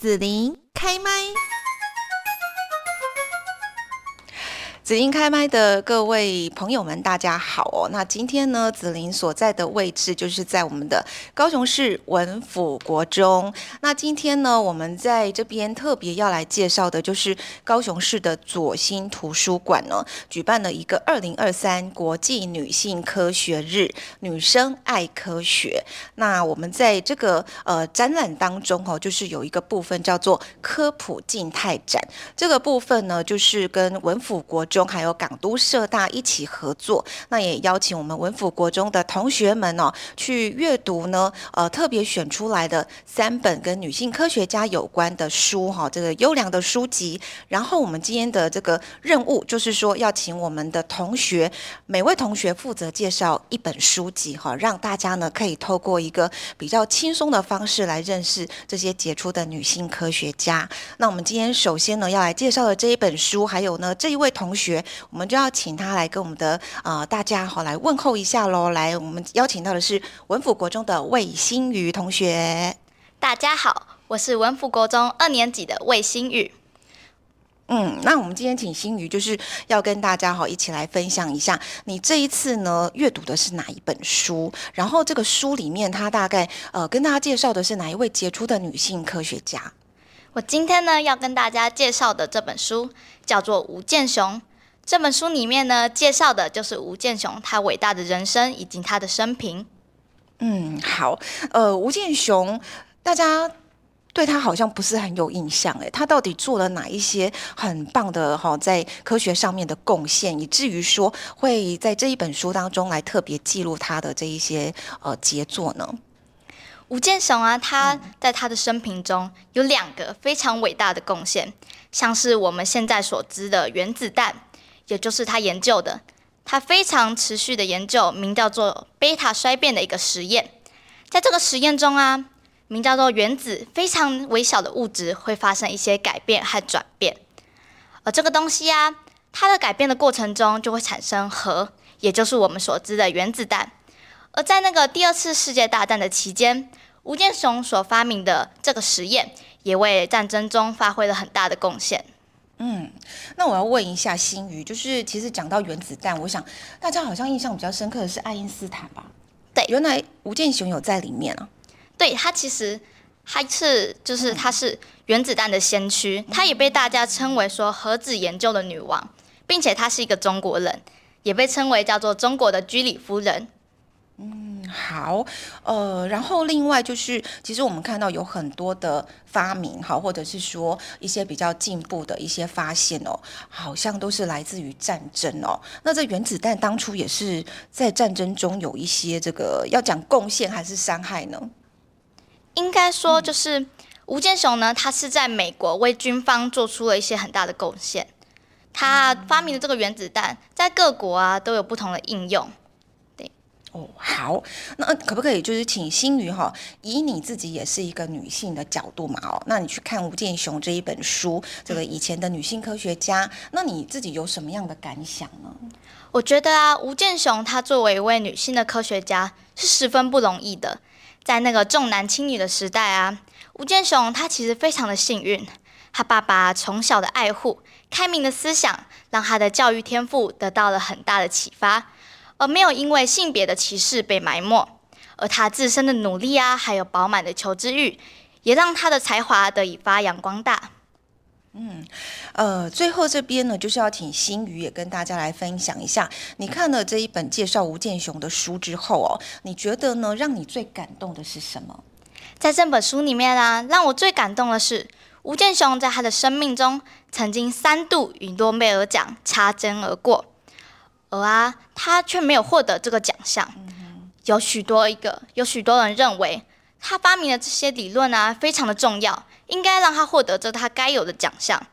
子琳开麦。紫琳开麦的各位朋友们，大家好哦。那今天呢，紫琳所在的位置就是在我们的高雄市文府国中。那今天呢，我们在这边特别要来介绍的，就是高雄市的左心图书馆呢，举办了一个二零二三国际女性科学日，女生爱科学。那我们在这个呃展览当中哦，就是有一个部分叫做科普静态展，这个部分呢，就是跟文府国中。还有港都社大一起合作，那也邀请我们文府国中的同学们哦，去阅读呢，呃，特别选出来的三本跟女性科学家有关的书哈，这个优良的书籍。然后我们今天的这个任务就是说，要请我们的同学，每位同学负责介绍一本书籍哈，让大家呢可以透过一个比较轻松的方式来认识这些杰出的女性科学家。那我们今天首先呢要来介绍的这一本书，还有呢这一位同学。我们就要请他来跟我们的呃大家好来问候一下喽。来，我们邀请到的是文府国中的魏新宇同学。大家好，我是文府国中二年级的魏新宇。嗯，那我们今天请新宇就是要跟大家好一起来分享一下，你这一次呢阅读的是哪一本书？然后这个书里面，他大概呃跟大家介绍的是哪一位杰出的女性科学家？我今天呢要跟大家介绍的这本书叫做吴建雄。这本书里面呢，介绍的就是吴建雄他伟大的人生以及他的生平。嗯，好，呃，吴建雄，大家对他好像不是很有印象，哎，他到底做了哪一些很棒的哈，在科学上面的贡献，以至于说会在这一本书当中来特别记录他的这一些呃杰作呢？吴建雄啊，他在他的生平中有两个非常伟大的贡献，像是我们现在所知的原子弹。也就是他研究的，他非常持续的研究，名叫做贝塔衰变的一个实验。在这个实验中啊，名叫做原子非常微小的物质会发生一些改变和转变，而这个东西啊，它的改变的过程中就会产生核，也就是我们所知的原子弹。而在那个第二次世界大战的期间，吴建雄所发明的这个实验，也为战争中发挥了很大的贡献。嗯，那我要问一下新宇，就是其实讲到原子弹，我想大家好像印象比较深刻的是爱因斯坦吧？对，原来吴建雄有在里面啊。对他其实他是就是他是原子弹的先驱，他也被大家称为说核子研究的女王，并且他是一个中国人，也被称为叫做中国的居里夫人。嗯，好，呃，然后另外就是，其实我们看到有很多的发明，好，或者是说一些比较进步的一些发现哦，好像都是来自于战争哦。那这原子弹当初也是在战争中有一些这个要讲贡献还是伤害呢？应该说就是吴建雄呢，他是在美国为军方做出了一些很大的贡献，他发明的这个原子弹在各国啊都有不同的应用。哦，好，那可不可以就是请新宇哈，以你自己也是一个女性的角度嘛哦，那你去看吴建雄这一本书，这个以前的女性科学家，那你自己有什么样的感想呢？我觉得啊，吴建雄她作为一位女性的科学家是十分不容易的，在那个重男轻女的时代啊，吴建雄他其实非常的幸运，他爸爸从小的爱护、开明的思想，让他的教育天赋得到了很大的启发。而没有因为性别的歧视被埋没，而他自身的努力啊，还有饱满的求知欲，也让他的才华得以发扬光大。嗯，呃，最后这边呢，就是要请新宇也跟大家来分享一下，你看了这一本介绍吴建雄的书之后哦，你觉得呢？让你最感动的是什么？在这本书里面啊，让我最感动的是吴建雄在他的生命中曾经三度与诺贝尔奖擦肩而过。而啊，他却没有获得这个奖项。有许多一个，有许多人认为他发明的这些理论啊，非常的重要，应该让他获得这他该有的奖项。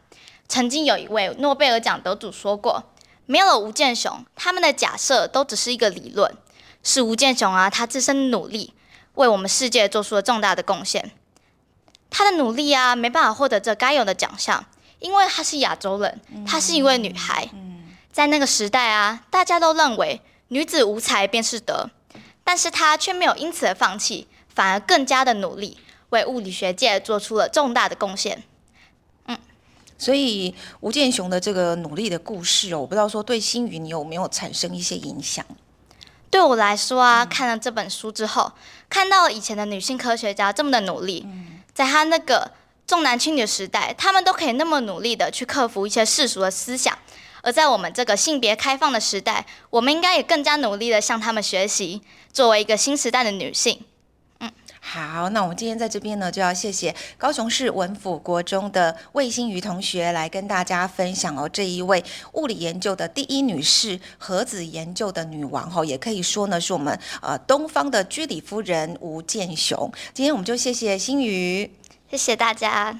曾经有一位诺贝尔奖得主说过：“没有了吴建雄，他们的假设都只是一个理论。是吴建雄啊，他自身的努力，为我们世界做出了重大的贡献。他的努力啊，没办法获得这该有的奖项，因为他是亚洲人，他是一位女孩。”在那个时代啊，大家都认为女子无才便是德，但是她却没有因此而放弃，反而更加的努力，为物理学界做出了重大的贡献。所以吴建雄的这个努力的故事哦，我不知道说对星云你有没有产生一些影响？对我来说啊，看了这本书之后，看到以前的女性科学家这么的努力，在她那个重男轻女的时代，他们都可以那么努力的去克服一些世俗的思想，而在我们这个性别开放的时代，我们应该也更加努力的向他们学习，作为一个新时代的女性。好，那我们今天在这边呢，就要谢谢高雄市文府国中的魏新瑜同学来跟大家分享哦，这一位物理研究的第一女士，核子研究的女王哈，也可以说呢是我们呃东方的居里夫人吴健雄。今天我们就谢谢新瑜，谢谢大家，